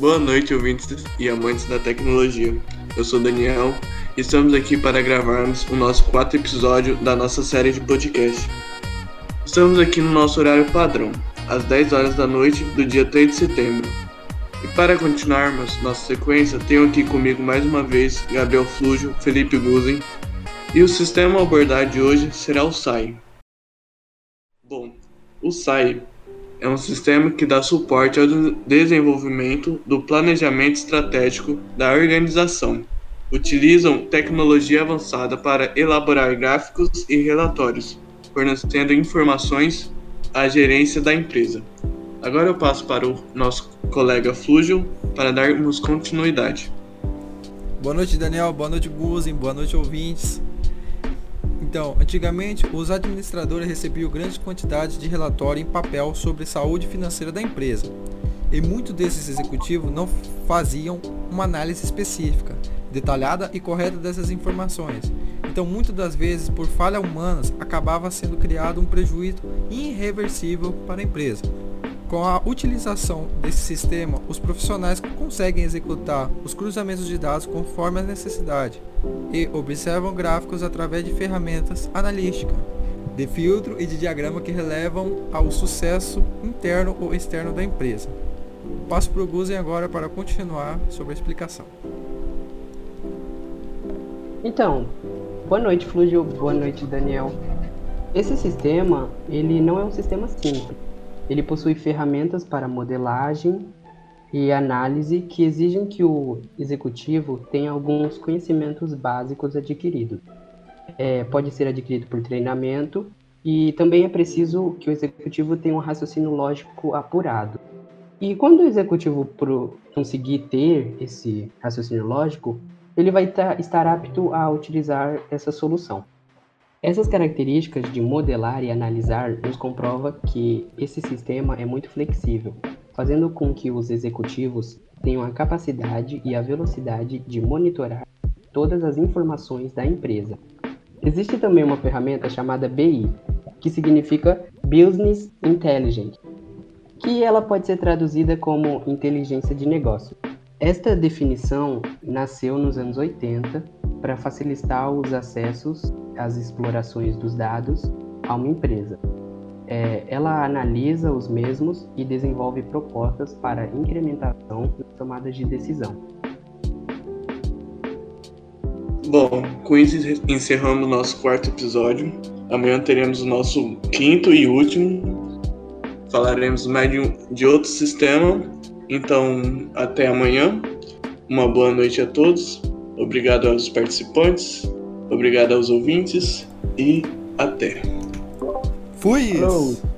Boa noite, ouvintes e amantes da tecnologia. Eu sou Daniel e estamos aqui para gravarmos o nosso quarto episódio da nossa série de podcast. Estamos aqui no nosso horário padrão, às 10 horas da noite do dia 3 de setembro. E para continuarmos nossa sequência, tenho aqui comigo mais uma vez Gabriel Flúgio, Felipe Guzen, e o sistema a abordar de hoje será o SAI. Bom, o SAI é um sistema que dá suporte ao desenvolvimento do planejamento estratégico da organização. Utilizam tecnologia avançada para elaborar gráficos e relatórios, fornecendo informações à gerência da empresa. Agora eu passo para o nosso colega Flúgio para darmos continuidade. Boa noite, Daniel. Boa noite, Guzen. Boa noite, ouvintes. Então, antigamente, os administradores recebiam grandes quantidades de relatório em papel sobre saúde financeira da empresa. E muitos desses executivos não faziam uma análise específica, detalhada e correta dessas informações. Então, muitas das vezes, por falhas humanas, acabava sendo criado um prejuízo irreversível para a empresa. Com a utilização desse sistema, os profissionais conseguem executar os cruzamentos de dados conforme a necessidade e observam gráficos através de ferramentas analíticas, de filtro e de diagrama que relevam ao sucesso interno ou externo da empresa. Passo para o Guzen agora para continuar sobre a explicação. Então, boa noite Flúgio, boa noite Daniel. Esse sistema, ele não é um sistema simples ele possui ferramentas para modelagem e análise que exigem que o executivo tenha alguns conhecimentos básicos adquiridos. É, pode ser adquirido por treinamento e também é preciso que o executivo tenha um raciocínio lógico apurado. E quando o executivo conseguir ter esse raciocínio lógico, ele vai estar apto a utilizar essa solução. Essas características de modelar e analisar nos comprova que esse sistema é muito flexível, fazendo com que os executivos tenham a capacidade e a velocidade de monitorar todas as informações da empresa. Existe também uma ferramenta chamada BI, que significa Business Intelligence, que ela pode ser traduzida como inteligência de negócio. Esta definição nasceu nos anos 80 para facilitar os acessos às explorações dos dados a uma empresa. É, ela analisa os mesmos e desenvolve propostas para incrementação nas tomadas de decisão. Bom, com isso encerramos nosso quarto episódio. Amanhã teremos o nosso quinto e último. Falaremos mais de, um, de outro sistema. Então, até amanhã. Uma boa noite a todos. Obrigado aos participantes, obrigado aos ouvintes e até. Fui! Hello.